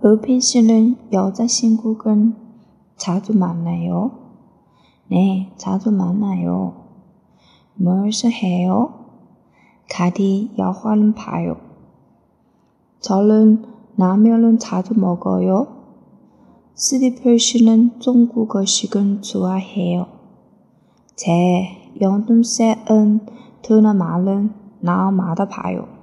의빈 씨는 여자친구는 자주 만나요? 네, 자주 만나요. 무엇을 해요? 가디 영화는 봐요. 저는 라면은 자주 먹어요. 스티플 씨는 중국어식은 좋아해요. 제 연동생은 드라마는 나마다 봐요.